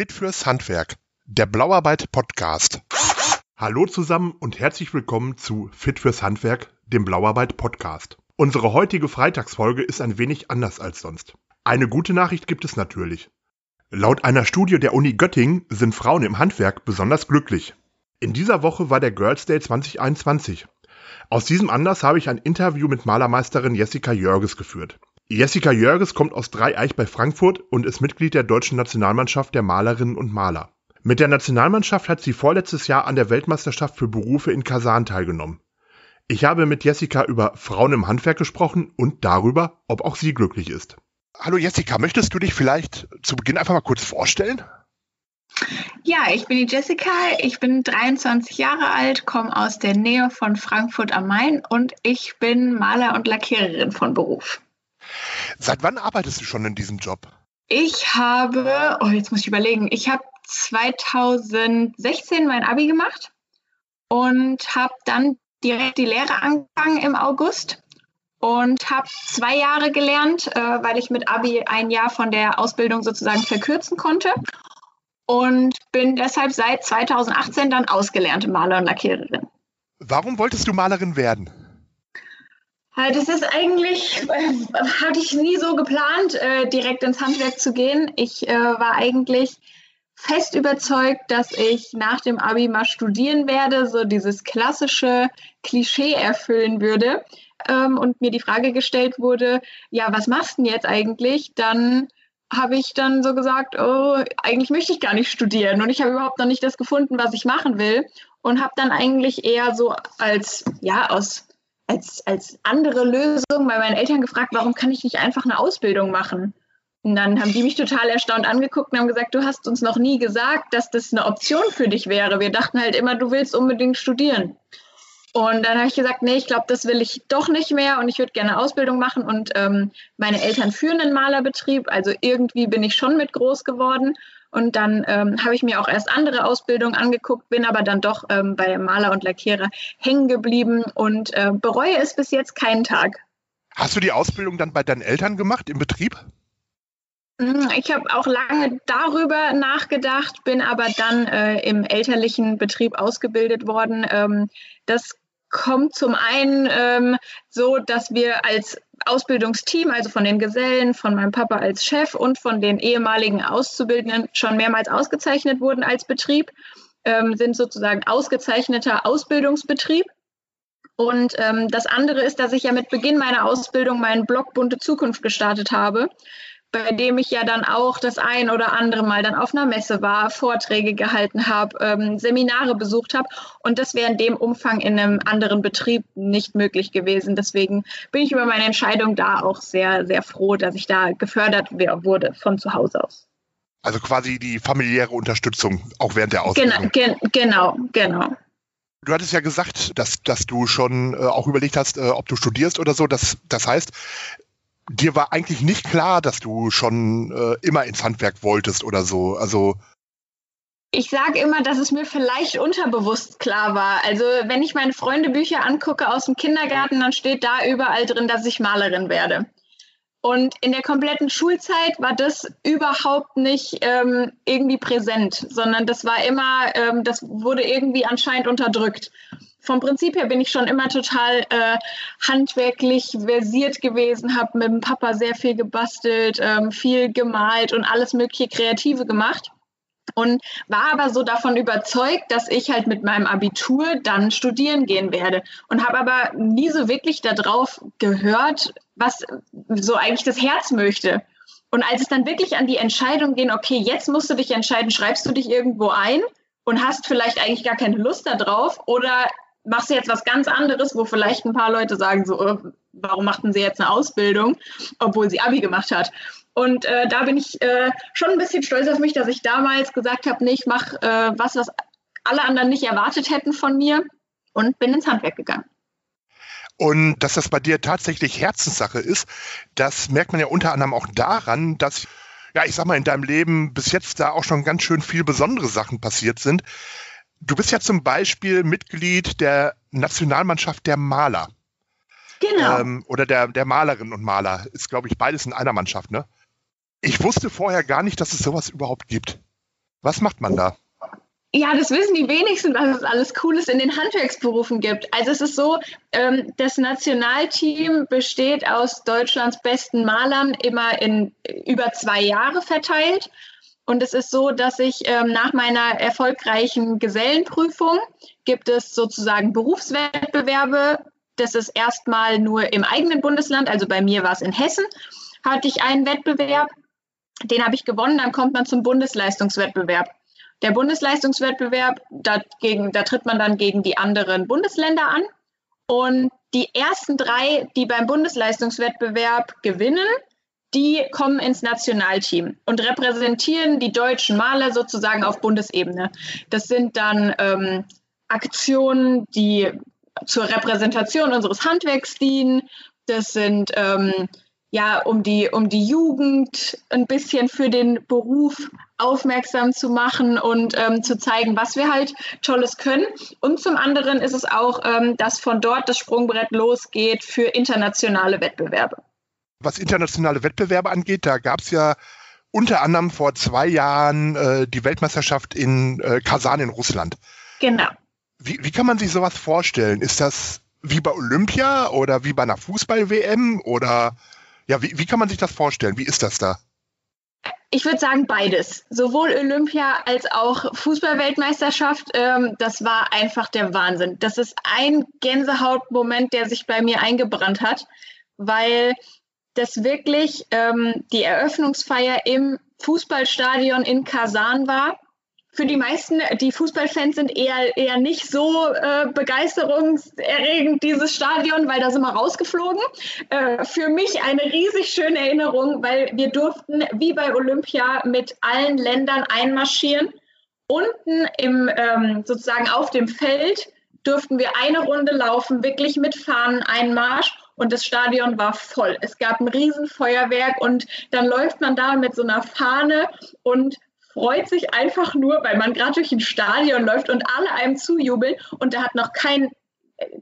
Fit fürs Handwerk, der Blauarbeit Podcast. Hallo zusammen und herzlich willkommen zu Fit fürs Handwerk, dem Blauarbeit Podcast. Unsere heutige Freitagsfolge ist ein wenig anders als sonst. Eine gute Nachricht gibt es natürlich. Laut einer Studie der Uni Göttingen sind Frauen im Handwerk besonders glücklich. In dieser Woche war der Girls Day 2021. Aus diesem Anlass habe ich ein Interview mit Malermeisterin Jessica Jörges geführt. Jessica Jörges kommt aus Dreieich bei Frankfurt und ist Mitglied der deutschen Nationalmannschaft der Malerinnen und Maler. Mit der Nationalmannschaft hat sie vorletztes Jahr an der Weltmeisterschaft für Berufe in Kasan teilgenommen. Ich habe mit Jessica über Frauen im Handwerk gesprochen und darüber, ob auch sie glücklich ist. Hallo Jessica, möchtest du dich vielleicht zu Beginn einfach mal kurz vorstellen? Ja, ich bin die Jessica, ich bin 23 Jahre alt, komme aus der Nähe von Frankfurt am Main und ich bin Maler und Lackiererin von Beruf. Seit wann arbeitest du schon in diesem Job? Ich habe, oh, jetzt muss ich überlegen, ich habe 2016 mein Abi gemacht und habe dann direkt die Lehre angefangen im August und habe zwei Jahre gelernt, äh, weil ich mit Abi ein Jahr von der Ausbildung sozusagen verkürzen konnte und bin deshalb seit 2018 dann ausgelernte Maler und Lackiererin. Warum wolltest du Malerin werden? Halt, das ist eigentlich, äh, hatte ich nie so geplant, äh, direkt ins Handwerk zu gehen. Ich äh, war eigentlich fest überzeugt, dass ich nach dem Abi mal studieren werde, so dieses klassische Klischee erfüllen würde. Ähm, und mir die Frage gestellt wurde, ja, was machst du denn jetzt eigentlich? Dann habe ich dann so gesagt, oh, eigentlich möchte ich gar nicht studieren und ich habe überhaupt noch nicht das gefunden, was ich machen will und habe dann eigentlich eher so als, ja, aus als, als andere Lösung bei meinen Eltern gefragt, warum kann ich nicht einfach eine Ausbildung machen? Und dann haben die mich total erstaunt angeguckt und haben gesagt, du hast uns noch nie gesagt, dass das eine Option für dich wäre. Wir dachten halt immer, du willst unbedingt studieren. Und dann habe ich gesagt, nee, ich glaube, das will ich doch nicht mehr und ich würde gerne Ausbildung machen. Und ähm, meine Eltern führen einen Malerbetrieb, also irgendwie bin ich schon mit groß geworden. Und dann ähm, habe ich mir auch erst andere Ausbildungen angeguckt, bin aber dann doch ähm, bei Maler und Lackierer hängen geblieben und äh, bereue es bis jetzt keinen Tag. Hast du die Ausbildung dann bei deinen Eltern gemacht im Betrieb? Hm, ich habe auch lange darüber nachgedacht, bin aber dann äh, im elterlichen Betrieb ausgebildet worden. Ähm, das kommt zum einen ähm, so, dass wir als Ausbildungsteam, also von den Gesellen, von meinem Papa als Chef und von den ehemaligen Auszubildenden schon mehrmals ausgezeichnet wurden als Betrieb, ähm, sind sozusagen ausgezeichneter Ausbildungsbetrieb. Und ähm, das andere ist, dass ich ja mit Beginn meiner Ausbildung meinen Blog Bunte Zukunft gestartet habe bei dem ich ja dann auch das ein oder andere Mal dann auf einer Messe war, Vorträge gehalten habe, ähm, Seminare besucht habe. Und das wäre in dem Umfang in einem anderen Betrieb nicht möglich gewesen. Deswegen bin ich über meine Entscheidung da auch sehr, sehr froh, dass ich da gefördert wurde von zu Hause aus. Also quasi die familiäre Unterstützung auch während der Ausbildung. Genau, gen genau, genau. Du hattest ja gesagt, dass, dass du schon äh, auch überlegt hast, äh, ob du studierst oder so. Das, das heißt, dir war eigentlich nicht klar, dass du schon äh, immer ins Handwerk wolltest oder so. Also ich sage immer, dass es mir vielleicht unterbewusst klar war. Also wenn ich meine Freundebücher angucke aus dem Kindergarten, dann steht da überall drin, dass ich Malerin werde. Und in der kompletten Schulzeit war das überhaupt nicht ähm, irgendwie präsent, sondern das war immer, ähm, das wurde irgendwie anscheinend unterdrückt vom Prinzip her bin ich schon immer total äh, handwerklich versiert gewesen, habe mit dem Papa sehr viel gebastelt, ähm, viel gemalt und alles mögliche Kreative gemacht. Und war aber so davon überzeugt, dass ich halt mit meinem Abitur dann studieren gehen werde. Und habe aber nie so wirklich darauf gehört, was so eigentlich das Herz möchte. Und als es dann wirklich an die Entscheidung ging, okay, jetzt musst du dich entscheiden, schreibst du dich irgendwo ein und hast vielleicht eigentlich gar keine Lust darauf oder machst du jetzt was ganz anderes, wo vielleicht ein paar Leute sagen, so, äh, warum machten sie jetzt eine Ausbildung, obwohl sie Abi gemacht hat. Und äh, da bin ich äh, schon ein bisschen stolz auf mich, dass ich damals gesagt habe, nee, ich mache äh, was, was alle anderen nicht erwartet hätten von mir und bin ins Handwerk gegangen. Und dass das bei dir tatsächlich Herzenssache ist, das merkt man ja unter anderem auch daran, dass, ja, ich sag mal, in deinem Leben bis jetzt da auch schon ganz schön viele besondere Sachen passiert sind. Du bist ja zum Beispiel Mitglied der Nationalmannschaft der Maler. Genau. Ähm, oder der, der Malerinnen und Maler. Ist, glaube ich, beides in einer Mannschaft, ne? Ich wusste vorher gar nicht, dass es sowas überhaupt gibt. Was macht man da? Ja, das wissen die wenigsten, was es alles Cooles in den Handwerksberufen gibt. Also es ist so, ähm, das Nationalteam besteht aus Deutschlands besten Malern immer in über zwei Jahre verteilt. Und es ist so, dass ich ähm, nach meiner erfolgreichen Gesellenprüfung gibt es sozusagen Berufswettbewerbe. Das ist erstmal nur im eigenen Bundesland, also bei mir war es in Hessen, hatte ich einen Wettbewerb. Den habe ich gewonnen, dann kommt man zum Bundesleistungswettbewerb. Der Bundesleistungswettbewerb, dagegen, da tritt man dann gegen die anderen Bundesländer an. Und die ersten drei, die beim Bundesleistungswettbewerb gewinnen, die kommen ins Nationalteam und repräsentieren die deutschen Maler sozusagen auf Bundesebene. Das sind dann ähm, Aktionen, die zur Repräsentation unseres Handwerks dienen. Das sind ähm, ja, um die, um die Jugend ein bisschen für den Beruf aufmerksam zu machen und ähm, zu zeigen, was wir halt Tolles können. Und zum anderen ist es auch, ähm, dass von dort das Sprungbrett losgeht für internationale Wettbewerbe. Was internationale Wettbewerbe angeht, da gab es ja unter anderem vor zwei Jahren äh, die Weltmeisterschaft in äh, Kasan in Russland. Genau. Wie, wie kann man sich sowas vorstellen? Ist das wie bei Olympia oder wie bei einer Fußball-WM oder ja, wie, wie kann man sich das vorstellen? Wie ist das da? Ich würde sagen beides. Sowohl Olympia als auch Fußballweltmeisterschaft. Ähm, das war einfach der Wahnsinn. Das ist ein Gänsehautmoment, der sich bei mir eingebrannt hat, weil das wirklich ähm, die Eröffnungsfeier im Fußballstadion in Kasan war für die meisten, die Fußballfans sind eher, eher nicht so äh, begeisterungserregend, dieses Stadion, weil da sind wir rausgeflogen. Äh, für mich eine riesig schöne Erinnerung, weil wir durften wie bei Olympia mit allen Ländern einmarschieren. Unten im, ähm, sozusagen auf dem Feld durften wir eine Runde laufen, wirklich mit Fahnen Einmarsch und das Stadion war voll. Es gab ein Riesenfeuerwerk und dann läuft man da mit so einer Fahne und freut sich einfach nur, weil man gerade durch ein Stadion läuft und alle einem zujubeln und da hat noch kein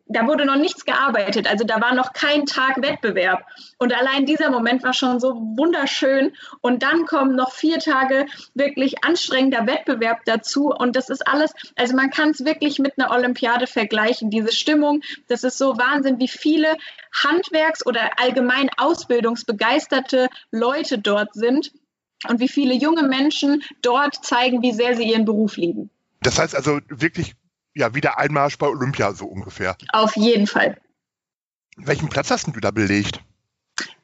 da wurde noch nichts gearbeitet, also da war noch kein Tag Wettbewerb. Und allein dieser Moment war schon so wunderschön. Und dann kommen noch vier Tage wirklich anstrengender Wettbewerb dazu. Und das ist alles, also man kann es wirklich mit einer Olympiade vergleichen. Diese Stimmung, das ist so Wahnsinn, wie viele Handwerks- oder allgemein ausbildungsbegeisterte Leute dort sind und wie viele junge Menschen dort zeigen, wie sehr sie ihren Beruf lieben. Das heißt also wirklich, ja, wieder Einmarsch bei Olympia so ungefähr. Auf jeden Fall. Welchen Platz hast du da belegt?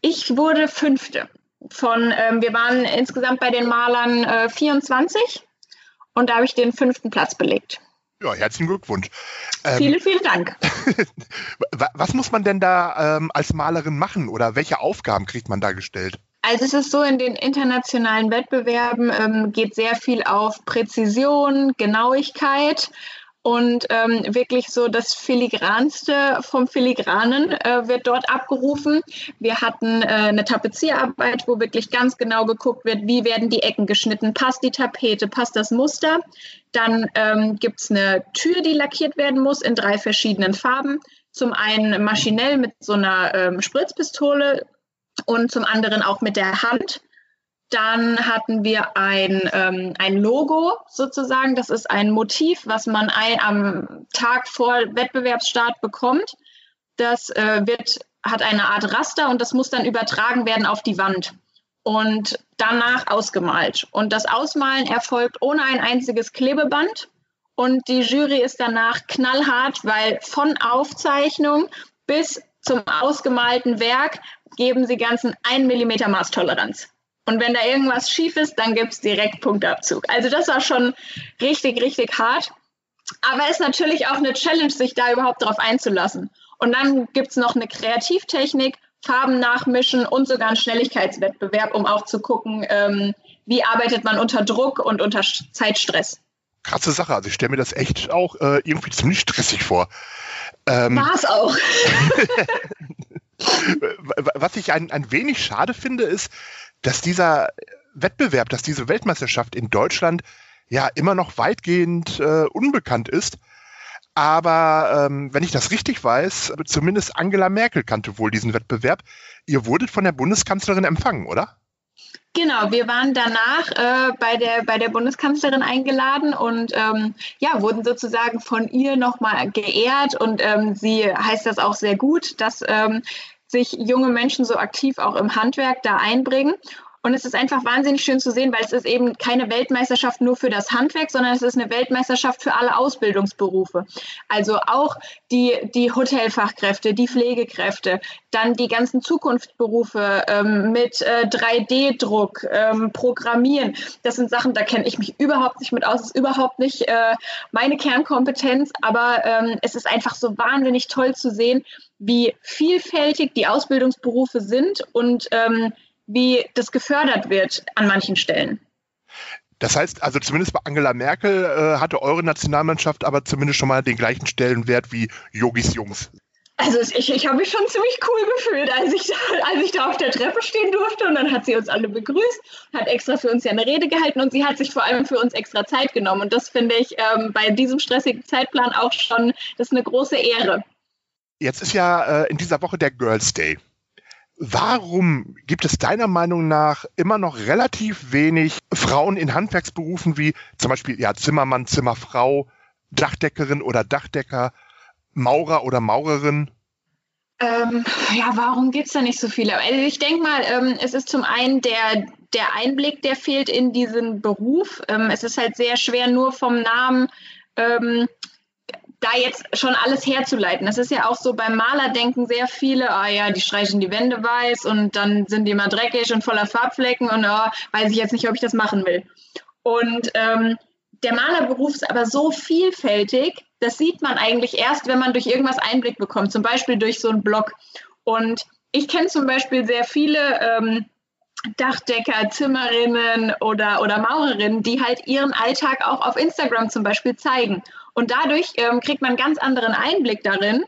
Ich wurde Fünfte. Von, ähm, wir waren insgesamt bei den Malern äh, 24 und da habe ich den fünften Platz belegt. Ja, herzlichen Glückwunsch. Ähm, vielen, vielen Dank. was muss man denn da ähm, als Malerin machen oder welche Aufgaben kriegt man da gestellt? Also es ist so, in den internationalen Wettbewerben ähm, geht sehr viel auf Präzision, Genauigkeit und ähm, wirklich so das Filigranste vom Filigranen äh, wird dort abgerufen. Wir hatten äh, eine Tapezierarbeit, wo wirklich ganz genau geguckt wird, wie werden die Ecken geschnitten, passt die Tapete, passt das Muster. Dann ähm, gibt es eine Tür, die lackiert werden muss in drei verschiedenen Farben. Zum einen maschinell mit so einer ähm, Spritzpistole, und zum anderen auch mit der Hand. Dann hatten wir ein, ähm, ein Logo sozusagen. Das ist ein Motiv, was man ein, am Tag vor Wettbewerbsstart bekommt. Das äh, wird, hat eine Art Raster und das muss dann übertragen werden auf die Wand und danach ausgemalt. Und das Ausmalen erfolgt ohne ein einziges Klebeband. Und die Jury ist danach knallhart, weil von Aufzeichnung bis zum ausgemalten Werk geben sie ganzen 1 mm Maßtoleranz. Und wenn da irgendwas schief ist, dann gibt es direkt Punktabzug. Also das war schon richtig, richtig hart. Aber es ist natürlich auch eine Challenge, sich da überhaupt drauf einzulassen. Und dann gibt es noch eine Kreativtechnik, Farben nachmischen und sogar einen Schnelligkeitswettbewerb, um auch zu gucken, ähm, wie arbeitet man unter Druck und unter Zeitstress. Krasse Sache. Also ich stelle mir das echt auch äh, irgendwie ziemlich stressig vor. Ähm, War es auch. Was ich ein, ein wenig schade finde, ist, dass dieser Wettbewerb, dass diese Weltmeisterschaft in Deutschland ja immer noch weitgehend äh, unbekannt ist. Aber ähm, wenn ich das richtig weiß, zumindest Angela Merkel kannte wohl diesen Wettbewerb. Ihr wurdet von der Bundeskanzlerin empfangen, oder? Genau, wir waren danach äh, bei, der, bei der Bundeskanzlerin eingeladen und ähm, ja, wurden sozusagen von ihr nochmal geehrt und ähm, sie heißt das auch sehr gut, dass ähm, sich junge Menschen so aktiv auch im Handwerk da einbringen. Und es ist einfach wahnsinnig schön zu sehen, weil es ist eben keine Weltmeisterschaft nur für das Handwerk, sondern es ist eine Weltmeisterschaft für alle Ausbildungsberufe. Also auch die, die Hotelfachkräfte, die Pflegekräfte, dann die ganzen Zukunftsberufe ähm, mit äh, 3D-Druck, ähm, Programmieren. Das sind Sachen, da kenne ich mich überhaupt nicht mit aus. Das ist überhaupt nicht äh, meine Kernkompetenz, aber ähm, es ist einfach so wahnsinnig toll zu sehen, wie vielfältig die Ausbildungsberufe sind und ähm, wie das gefördert wird an manchen Stellen. Das heißt, also zumindest bei Angela Merkel äh, hatte eure Nationalmannschaft aber zumindest schon mal den gleichen Stellenwert wie Yogis Jungs. Also ich, ich habe mich schon ziemlich cool gefühlt, als ich, da, als ich da auf der Treppe stehen durfte und dann hat sie uns alle begrüßt, hat extra für uns ja eine Rede gehalten und sie hat sich vor allem für uns extra Zeit genommen. Und das finde ich ähm, bei diesem stressigen Zeitplan auch schon, das ist eine große Ehre. Jetzt ist ja äh, in dieser Woche der Girls Day. Warum gibt es deiner Meinung nach immer noch relativ wenig Frauen in Handwerksberufen wie zum Beispiel ja, Zimmermann, Zimmerfrau, Dachdeckerin oder Dachdecker, Maurer oder Maurerin? Ähm, ja, warum gibt es da nicht so viele? Also ich denke mal, ähm, es ist zum einen der, der Einblick, der fehlt in diesen Beruf. Ähm, es ist halt sehr schwer, nur vom Namen ähm, da jetzt schon alles herzuleiten. Das ist ja auch so beim Maler denken sehr viele, ah ja, die streichen die Wände weiß und dann sind die immer dreckig und voller Farbflecken und oh, weiß ich jetzt nicht, ob ich das machen will. Und ähm, der Malerberuf ist aber so vielfältig, das sieht man eigentlich erst, wenn man durch irgendwas Einblick bekommt, zum Beispiel durch so einen Blog. Und ich kenne zum Beispiel sehr viele ähm, Dachdecker, Zimmerinnen oder, oder Maurerinnen, die halt ihren Alltag auch auf Instagram zum Beispiel zeigen. Und dadurch ähm, kriegt man einen ganz anderen Einblick darin.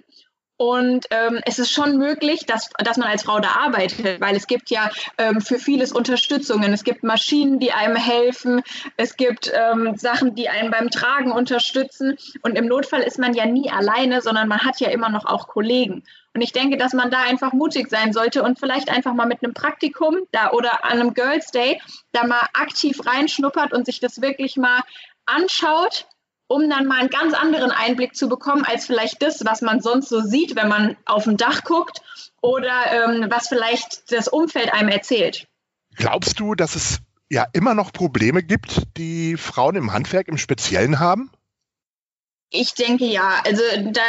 Und ähm, es ist schon möglich, dass, dass man als Frau da arbeitet, weil es gibt ja ähm, für vieles Unterstützungen. Es gibt Maschinen, die einem helfen. Es gibt ähm, Sachen, die einen beim Tragen unterstützen. Und im Notfall ist man ja nie alleine, sondern man hat ja immer noch auch Kollegen. Und ich denke, dass man da einfach mutig sein sollte und vielleicht einfach mal mit einem Praktikum da oder an einem Girls Day da mal aktiv reinschnuppert und sich das wirklich mal anschaut um dann mal einen ganz anderen Einblick zu bekommen, als vielleicht das, was man sonst so sieht, wenn man auf dem Dach guckt oder ähm, was vielleicht das Umfeld einem erzählt. Glaubst du, dass es ja immer noch Probleme gibt, die Frauen im Handwerk im Speziellen haben? Ich denke ja. Also da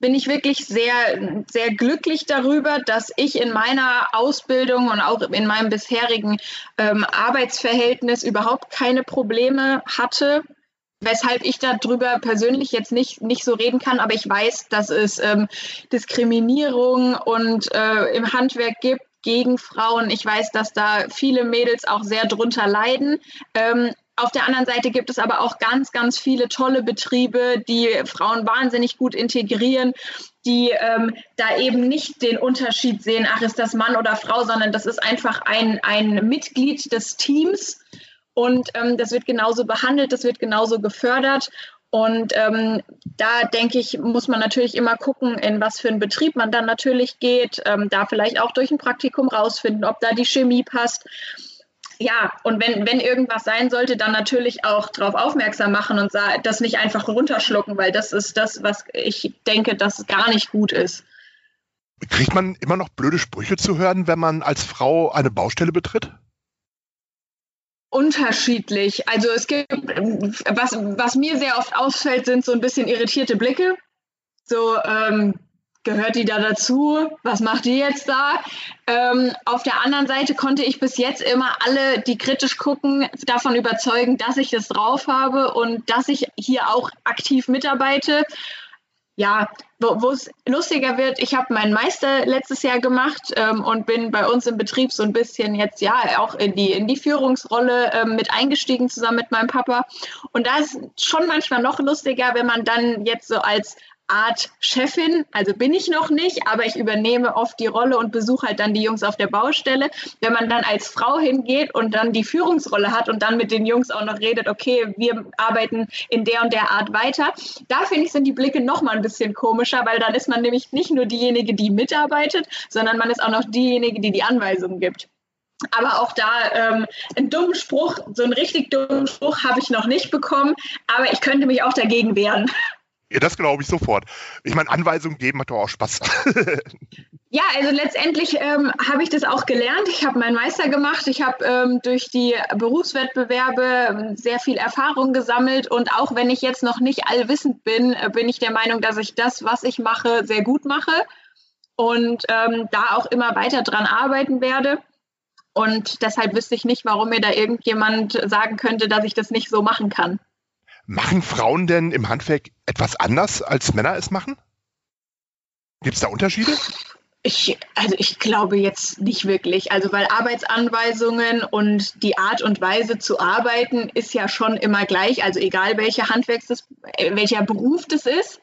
bin ich wirklich sehr, sehr glücklich darüber, dass ich in meiner Ausbildung und auch in meinem bisherigen ähm, Arbeitsverhältnis überhaupt keine Probleme hatte weshalb ich darüber persönlich jetzt nicht, nicht so reden kann, aber ich weiß, dass es ähm, Diskriminierung und äh, im Handwerk gibt gegen Frauen. Ich weiß, dass da viele Mädels auch sehr drunter leiden. Ähm, auf der anderen Seite gibt es aber auch ganz, ganz viele tolle Betriebe, die Frauen wahnsinnig gut integrieren, die ähm, da eben nicht den Unterschied sehen, ach, ist das Mann oder Frau, sondern das ist einfach ein, ein Mitglied des Teams und ähm, das wird genauso behandelt, das wird genauso gefördert. Und ähm, da denke ich, muss man natürlich immer gucken, in was für einen Betrieb man dann natürlich geht, ähm, da vielleicht auch durch ein Praktikum rausfinden, ob da die Chemie passt. Ja, und wenn, wenn irgendwas sein sollte, dann natürlich auch darauf aufmerksam machen und das nicht einfach runterschlucken, weil das ist das, was ich denke, dass gar nicht gut ist. Kriegt man immer noch blöde Sprüche zu hören, wenn man als Frau eine Baustelle betritt? Unterschiedlich. Also es gibt, was, was mir sehr oft ausfällt, sind so ein bisschen irritierte Blicke. So, ähm, gehört die da dazu? Was macht die jetzt da? Ähm, auf der anderen Seite konnte ich bis jetzt immer alle, die kritisch gucken, davon überzeugen, dass ich das drauf habe und dass ich hier auch aktiv mitarbeite ja, wo es lustiger wird, ich habe meinen Meister letztes Jahr gemacht ähm, und bin bei uns im Betrieb so ein bisschen jetzt ja auch in die, in die Führungsrolle ähm, mit eingestiegen zusammen mit meinem Papa. Und da ist schon manchmal noch lustiger, wenn man dann jetzt so als Art Chefin, also bin ich noch nicht, aber ich übernehme oft die Rolle und besuche halt dann die Jungs auf der Baustelle. Wenn man dann als Frau hingeht und dann die Führungsrolle hat und dann mit den Jungs auch noch redet, okay, wir arbeiten in der und der Art weiter, da finde ich, sind die Blicke noch mal ein bisschen komischer, weil dann ist man nämlich nicht nur diejenige, die mitarbeitet, sondern man ist auch noch diejenige, die die Anweisungen gibt. Aber auch da ähm, einen dummen Spruch, so einen richtig dummen Spruch habe ich noch nicht bekommen, aber ich könnte mich auch dagegen wehren. Ja, das glaube ich sofort. Ich meine, Anweisungen geben hat doch auch Spaß. ja, also letztendlich ähm, habe ich das auch gelernt. Ich habe meinen Meister gemacht. Ich habe ähm, durch die Berufswettbewerbe ähm, sehr viel Erfahrung gesammelt. Und auch wenn ich jetzt noch nicht allwissend bin, äh, bin ich der Meinung, dass ich das, was ich mache, sehr gut mache. Und ähm, da auch immer weiter dran arbeiten werde. Und deshalb wüsste ich nicht, warum mir da irgendjemand sagen könnte, dass ich das nicht so machen kann. Machen Frauen denn im Handwerk etwas anders, als Männer es machen? Gibt es da Unterschiede? Ich, also ich glaube jetzt nicht wirklich. Also weil Arbeitsanweisungen und die Art und Weise zu arbeiten ist ja schon immer gleich. Also egal welcher Handwerks welcher Beruf das ist.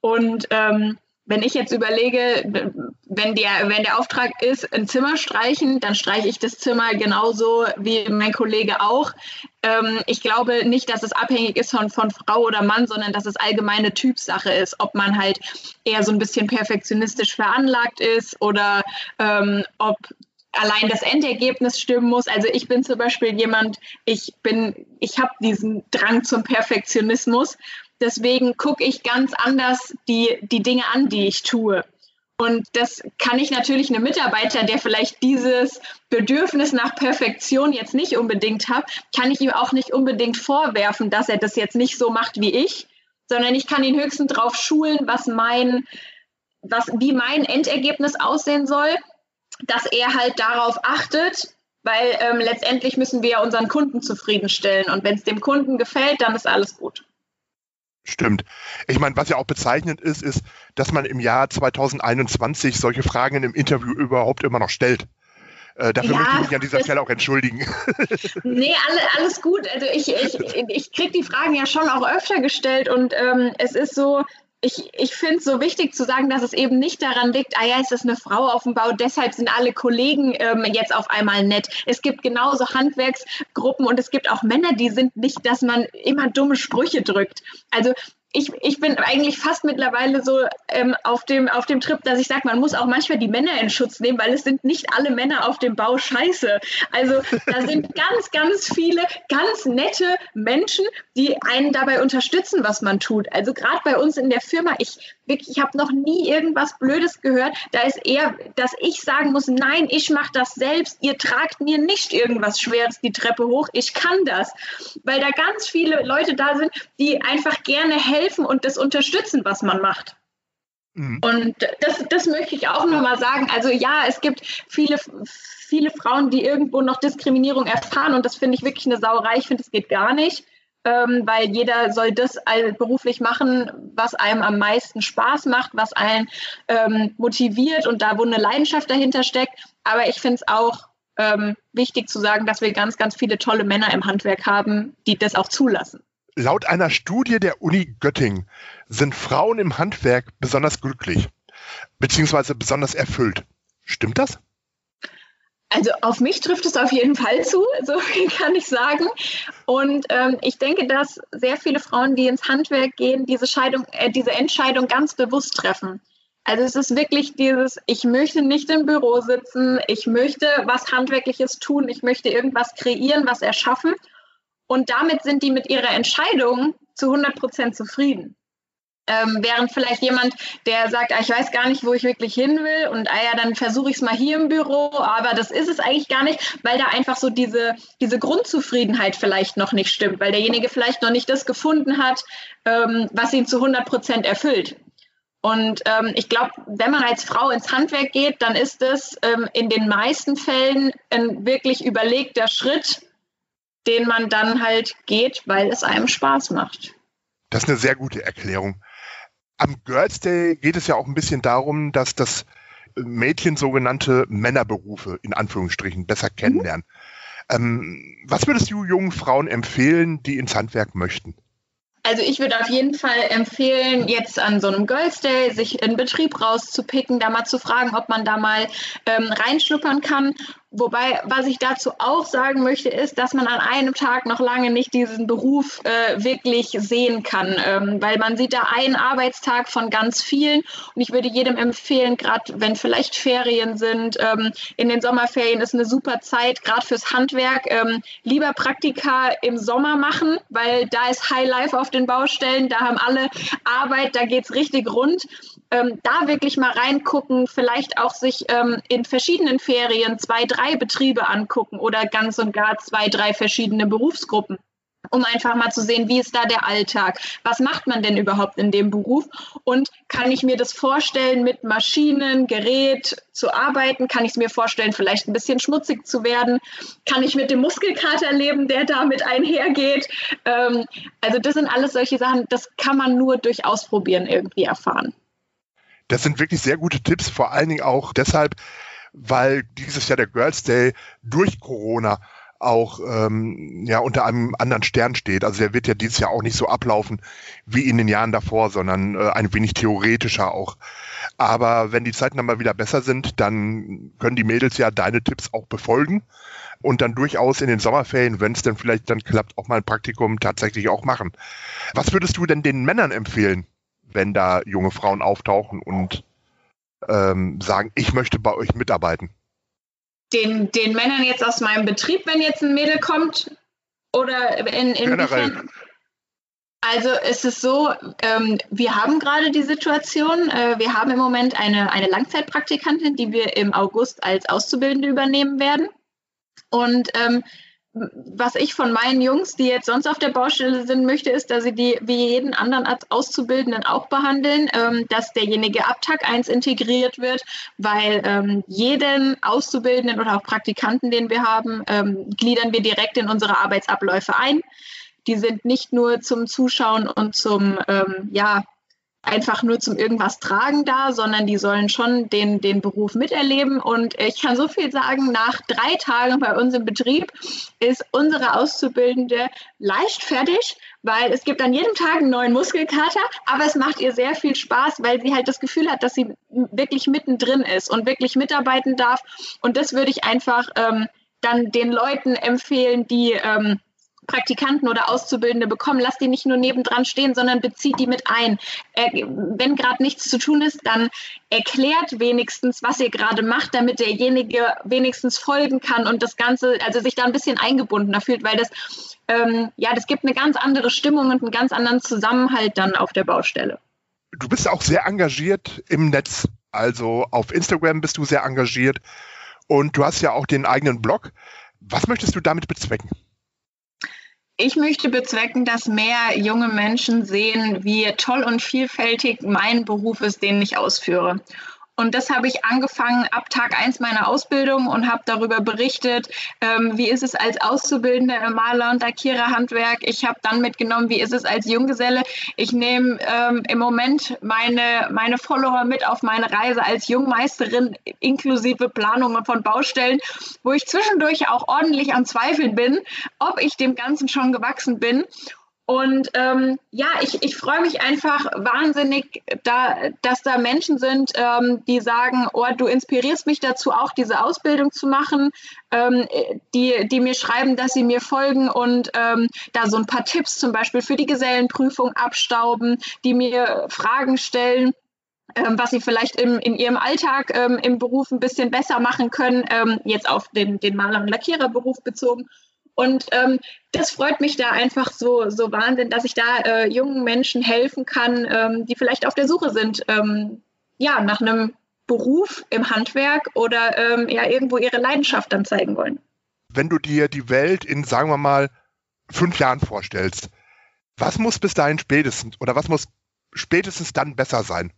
Und ähm, wenn ich jetzt überlege, wenn der, wenn der Auftrag ist, ein Zimmer streichen, dann streiche ich das Zimmer genauso wie mein Kollege auch. Ähm, ich glaube nicht, dass es abhängig ist von, von Frau oder Mann, sondern dass es allgemeine Typsache ist, ob man halt eher so ein bisschen perfektionistisch veranlagt ist oder ähm, ob allein das Endergebnis stimmen muss. Also ich bin zum Beispiel jemand, ich bin, ich habe diesen Drang zum Perfektionismus Deswegen gucke ich ganz anders die, die Dinge an, die ich tue. Und das kann ich natürlich einem Mitarbeiter, der vielleicht dieses Bedürfnis nach Perfektion jetzt nicht unbedingt hat, kann ich ihm auch nicht unbedingt vorwerfen, dass er das jetzt nicht so macht wie ich, sondern ich kann ihn höchstens darauf schulen, was mein, was, wie mein Endergebnis aussehen soll, dass er halt darauf achtet, weil ähm, letztendlich müssen wir ja unseren Kunden zufriedenstellen. Und wenn es dem Kunden gefällt, dann ist alles gut. Stimmt. Ich meine, was ja auch bezeichnend ist, ist, dass man im Jahr 2021 solche Fragen im Interview überhaupt immer noch stellt. Äh, dafür ja, möchte ich mich an dieser Stelle auch entschuldigen. Nee, alle, alles gut. Also ich, ich, ich kriege die Fragen ja schon auch öfter gestellt und ähm, es ist so, ich, ich finde es so wichtig zu sagen, dass es eben nicht daran liegt, ah ja, ist das eine Frau auf dem Bau, deshalb sind alle Kollegen ähm, jetzt auf einmal nett. Es gibt genauso Handwerksgruppen und es gibt auch Männer, die sind nicht, dass man immer dumme Sprüche drückt. Also ich, ich bin eigentlich fast mittlerweile so ähm, auf, dem, auf dem Trip, dass ich sage, man muss auch manchmal die Männer in Schutz nehmen, weil es sind nicht alle Männer auf dem Bau scheiße. Also da sind ganz, ganz viele ganz nette Menschen, die einen dabei unterstützen, was man tut. Also gerade bei uns in der Firma, ich wirklich, ich habe noch nie irgendwas Blödes gehört. Da ist eher, dass ich sagen muss, nein, ich mache das selbst. Ihr tragt mir nicht irgendwas Schweres die Treppe hoch. Ich kann das. Weil da ganz viele Leute da sind, die einfach gerne helfen und das unterstützen, was man macht. Mhm. Und das, das möchte ich auch nochmal sagen. Also ja, es gibt viele, viele Frauen, die irgendwo noch Diskriminierung erfahren und das finde ich wirklich eine Sauerei. Ich finde, es geht gar nicht ähm, weil jeder soll das beruflich machen, was einem am meisten Spaß macht, was einen ähm, motiviert und da, wo eine Leidenschaft dahinter steckt. Aber ich finde es auch ähm, wichtig zu sagen, dass wir ganz, ganz viele tolle Männer im Handwerk haben, die das auch zulassen. Laut einer Studie der Uni Göttingen sind Frauen im Handwerk besonders glücklich, beziehungsweise besonders erfüllt. Stimmt das? Also auf mich trifft es auf jeden Fall zu, so viel kann ich sagen. Und ähm, ich denke, dass sehr viele Frauen, die ins Handwerk gehen, diese, Scheidung, äh, diese Entscheidung ganz bewusst treffen. Also es ist wirklich dieses, ich möchte nicht im Büro sitzen, ich möchte was Handwerkliches tun, ich möchte irgendwas kreieren, was erschaffen. Und damit sind die mit ihrer Entscheidung zu 100 Prozent zufrieden. Ähm, während vielleicht jemand, der sagt, ah, ich weiß gar nicht, wo ich wirklich hin will und ah ja, dann versuche ich es mal hier im Büro, aber das ist es eigentlich gar nicht, weil da einfach so diese, diese Grundzufriedenheit vielleicht noch nicht stimmt, weil derjenige vielleicht noch nicht das gefunden hat, ähm, was ihn zu 100 Prozent erfüllt. Und ähm, ich glaube, wenn man als Frau ins Handwerk geht, dann ist es ähm, in den meisten Fällen ein wirklich überlegter Schritt, den man dann halt geht, weil es einem Spaß macht. Das ist eine sehr gute Erklärung am Girls Day geht es ja auch ein bisschen darum, dass das Mädchen sogenannte Männerberufe in Anführungsstrichen besser mhm. kennenlernen. Mhm. Ähm, was würdest du jungen Frauen empfehlen, die ins Handwerk möchten? Also ich würde auf jeden Fall empfehlen, jetzt an so einem Girls Day sich einen Betrieb rauszupicken, da mal zu fragen, ob man da mal ähm, reinschnuppern kann Wobei, was ich dazu auch sagen möchte, ist, dass man an einem Tag noch lange nicht diesen Beruf äh, wirklich sehen kann, ähm, weil man sieht da einen Arbeitstag von ganz vielen. Und ich würde jedem empfehlen, gerade wenn vielleicht Ferien sind, ähm, in den Sommerferien ist eine super Zeit, gerade fürs Handwerk, ähm, lieber Praktika im Sommer machen, weil da ist High Life auf den Baustellen, da haben alle Arbeit, da geht es richtig rund. Ähm, da wirklich mal reingucken, vielleicht auch sich ähm, in verschiedenen Ferien zwei, drei Betriebe angucken oder ganz und gar zwei, drei verschiedene Berufsgruppen um einfach mal zu sehen, wie ist da der Alltag? Was macht man denn überhaupt in dem Beruf? Und kann ich mir das vorstellen, mit Maschinen, Gerät zu arbeiten? Kann ich es mir vorstellen, vielleicht ein bisschen schmutzig zu werden? Kann ich mit dem Muskelkater leben, der damit einhergeht? Ähm, also das sind alles solche Sachen, das kann man nur durch Ausprobieren irgendwie erfahren. Das sind wirklich sehr gute Tipps, vor allen Dingen auch deshalb, weil dieses Jahr der Girls Day durch Corona auch ähm, ja unter einem anderen Stern steht. Also der wird ja dieses Jahr auch nicht so ablaufen wie in den Jahren davor, sondern äh, ein wenig theoretischer auch. Aber wenn die Zeiten dann mal wieder besser sind, dann können die Mädels ja deine Tipps auch befolgen und dann durchaus in den Sommerferien, wenn es dann vielleicht dann klappt, auch mal ein Praktikum tatsächlich auch machen. Was würdest du denn den Männern empfehlen, wenn da junge Frauen auftauchen und ähm, sagen, ich möchte bei euch mitarbeiten? Den, den Männern jetzt aus meinem Betrieb, wenn jetzt ein Mädel kommt? Oder in, in Generell. Also es ist so, ähm, wir haben gerade die Situation, äh, wir haben im Moment eine, eine Langzeitpraktikantin, die wir im August als Auszubildende übernehmen werden. Und ähm, was ich von meinen Jungs, die jetzt sonst auf der Baustelle sind, möchte, ist, dass sie die wie jeden anderen als Auszubildenden auch behandeln, ähm, dass derjenige ab Tag 1 integriert wird, weil ähm, jeden Auszubildenden oder auch Praktikanten, den wir haben, ähm, gliedern wir direkt in unsere Arbeitsabläufe ein. Die sind nicht nur zum Zuschauen und zum ähm, ja, einfach nur zum irgendwas tragen da, sondern die sollen schon den, den Beruf miterleben. Und ich kann so viel sagen, nach drei Tagen bei uns im Betrieb ist unsere Auszubildende leicht fertig, weil es gibt an jedem Tag einen neuen Muskelkater, aber es macht ihr sehr viel Spaß, weil sie halt das Gefühl hat, dass sie wirklich mittendrin ist und wirklich mitarbeiten darf. Und das würde ich einfach ähm, dann den Leuten empfehlen, die ähm, Praktikanten oder Auszubildende bekommen, lasst die nicht nur nebendran stehen, sondern bezieht die mit ein. Wenn gerade nichts zu tun ist, dann erklärt wenigstens, was ihr gerade macht, damit derjenige wenigstens folgen kann und das Ganze, also sich da ein bisschen eingebundener fühlt, weil das, ähm, ja, das gibt eine ganz andere Stimmung und einen ganz anderen Zusammenhalt dann auf der Baustelle. Du bist auch sehr engagiert im Netz. Also auf Instagram bist du sehr engagiert und du hast ja auch den eigenen Blog. Was möchtest du damit bezwecken? Ich möchte bezwecken, dass mehr junge Menschen sehen, wie toll und vielfältig mein Beruf ist, den ich ausführe. Und das habe ich angefangen ab Tag 1 meiner Ausbildung und habe darüber berichtet, ähm, wie ist es als Auszubildende im Maler- und Lackiererhandwerk. Ich habe dann mitgenommen, wie ist es als Junggeselle. Ich nehme ähm, im Moment meine, meine Follower mit auf meine Reise als Jungmeisterin inklusive Planungen von Baustellen, wo ich zwischendurch auch ordentlich am Zweifeln bin, ob ich dem Ganzen schon gewachsen bin. Und ähm, ja, ich, ich freue mich einfach wahnsinnig, da, dass da Menschen sind, ähm, die sagen, oh, du inspirierst mich dazu, auch diese Ausbildung zu machen, ähm, die, die mir schreiben, dass sie mir folgen und ähm, da so ein paar Tipps zum Beispiel für die Gesellenprüfung abstauben, die mir Fragen stellen. Ähm, was sie vielleicht im, in ihrem Alltag ähm, im Beruf ein bisschen besser machen können, ähm, jetzt auf den, den Maler- und Lackiererberuf bezogen. Und ähm, das freut mich da einfach so, so Wahnsinn, dass ich da äh, jungen Menschen helfen kann, ähm, die vielleicht auf der Suche sind, ähm, ja, nach einem Beruf im Handwerk oder ähm, ja irgendwo ihre Leidenschaft dann zeigen wollen. Wenn du dir die Welt in, sagen wir mal, fünf Jahren vorstellst, was muss bis dahin spätestens oder was muss spätestens dann besser sein?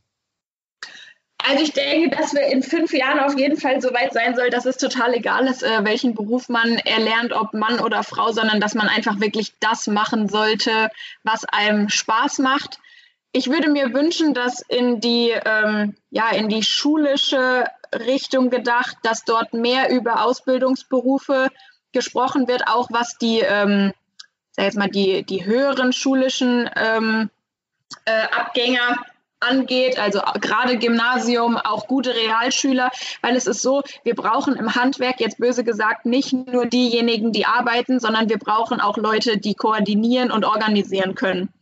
Also ich denke, dass wir in fünf Jahren auf jeden Fall so weit sein soll, dass es total egal ist, äh, welchen Beruf man erlernt, ob Mann oder Frau, sondern dass man einfach wirklich das machen sollte, was einem Spaß macht. Ich würde mir wünschen, dass in die, ähm, ja, in die schulische Richtung gedacht, dass dort mehr über Ausbildungsberufe gesprochen wird, auch was die, ähm, sag jetzt mal, die, die höheren schulischen ähm, äh, Abgänger angeht, also gerade Gymnasium, auch gute Realschüler, weil es ist so, wir brauchen im Handwerk jetzt böse gesagt nicht nur diejenigen, die arbeiten, sondern wir brauchen auch Leute, die koordinieren und organisieren können.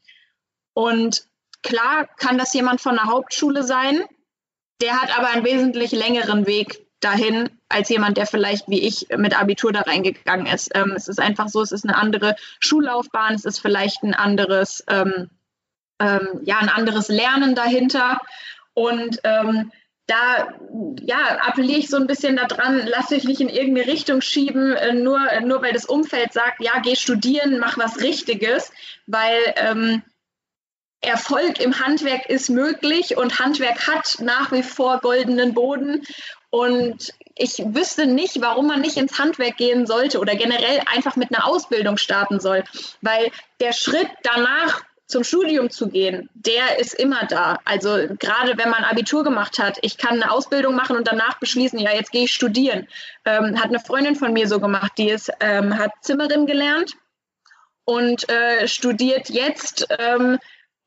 Und klar kann das jemand von der Hauptschule sein, der hat aber einen wesentlich längeren Weg dahin als jemand, der vielleicht wie ich mit Abitur da reingegangen ist. Ähm, es ist einfach so, es ist eine andere Schullaufbahn, es ist vielleicht ein anderes ähm, ähm, ja, ein anderes Lernen dahinter. Und ähm, da ja, appelliere ich so ein bisschen daran, lass dich nicht in irgendeine Richtung schieben, äh, nur, nur weil das Umfeld sagt, ja, geh studieren, mach was Richtiges, weil ähm, Erfolg im Handwerk ist möglich und Handwerk hat nach wie vor goldenen Boden. Und ich wüsste nicht, warum man nicht ins Handwerk gehen sollte oder generell einfach mit einer Ausbildung starten soll, weil der Schritt danach zum Studium zu gehen, der ist immer da. Also gerade wenn man Abitur gemacht hat, ich kann eine Ausbildung machen und danach beschließen, ja, jetzt gehe ich studieren. Ähm, hat eine Freundin von mir so gemacht, die ist, ähm, hat Zimmerin gelernt und äh, studiert jetzt, ähm,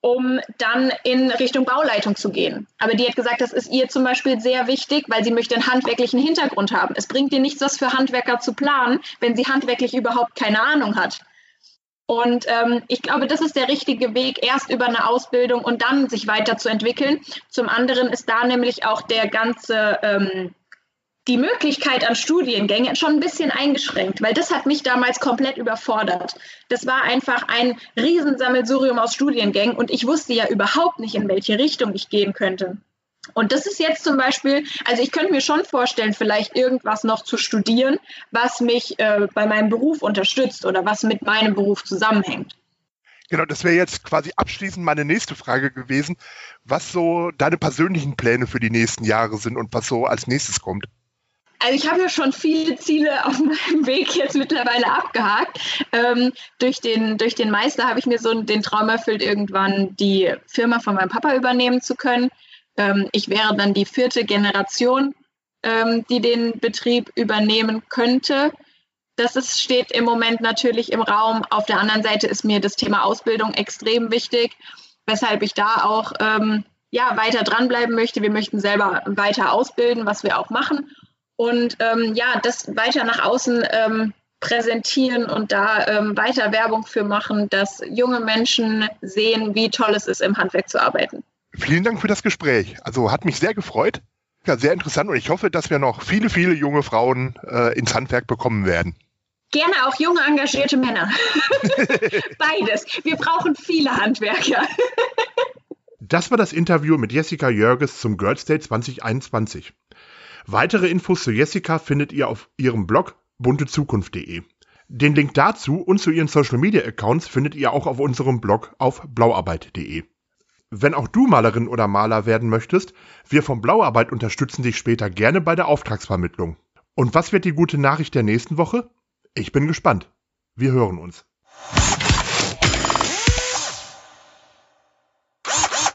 um dann in Richtung Bauleitung zu gehen. Aber die hat gesagt, das ist ihr zum Beispiel sehr wichtig, weil sie möchte einen handwerklichen Hintergrund haben. Es bringt ihr nichts, was für Handwerker zu planen, wenn sie handwerklich überhaupt keine Ahnung hat. Und ähm, ich glaube, das ist der richtige Weg, erst über eine Ausbildung und dann sich weiterzuentwickeln. Zum anderen ist da nämlich auch der ganze, ähm, die Möglichkeit an Studiengängen schon ein bisschen eingeschränkt, weil das hat mich damals komplett überfordert. Das war einfach ein Riesensammelsurium aus Studiengängen und ich wusste ja überhaupt nicht, in welche Richtung ich gehen könnte. Und das ist jetzt zum Beispiel, also ich könnte mir schon vorstellen, vielleicht irgendwas noch zu studieren, was mich äh, bei meinem Beruf unterstützt oder was mit meinem Beruf zusammenhängt. Genau, das wäre jetzt quasi abschließend meine nächste Frage gewesen, was so deine persönlichen Pläne für die nächsten Jahre sind und was so als nächstes kommt. Also ich habe ja schon viele Ziele auf meinem Weg jetzt mittlerweile abgehakt. Ähm, durch, den, durch den Meister habe ich mir so den Traum erfüllt, irgendwann die Firma von meinem Papa übernehmen zu können. Ähm, ich wäre dann die vierte Generation, ähm, die den Betrieb übernehmen könnte. Das ist, steht im Moment natürlich im Raum. Auf der anderen Seite ist mir das Thema Ausbildung extrem wichtig, weshalb ich da auch ähm, ja, weiter dranbleiben möchte. Wir möchten selber weiter ausbilden, was wir auch machen. Und ähm, ja, das weiter nach außen ähm, präsentieren und da ähm, weiter Werbung für machen, dass junge Menschen sehen, wie toll es ist, im Handwerk zu arbeiten. Vielen Dank für das Gespräch. Also hat mich sehr gefreut. Ja, sehr interessant und ich hoffe, dass wir noch viele, viele junge Frauen äh, ins Handwerk bekommen werden. Gerne auch junge, engagierte Männer. Beides. Wir brauchen viele Handwerker. das war das Interview mit Jessica Jörges zum Girls Day 2021. Weitere Infos zu Jessica findet ihr auf ihrem Blog buntezukunft.de. Den Link dazu und zu ihren Social Media Accounts findet ihr auch auf unserem Blog auf blauarbeit.de. Wenn auch du Malerin oder Maler werden möchtest, wir vom Blauarbeit unterstützen dich später gerne bei der Auftragsvermittlung. Und was wird die gute Nachricht der nächsten Woche? Ich bin gespannt. Wir hören uns.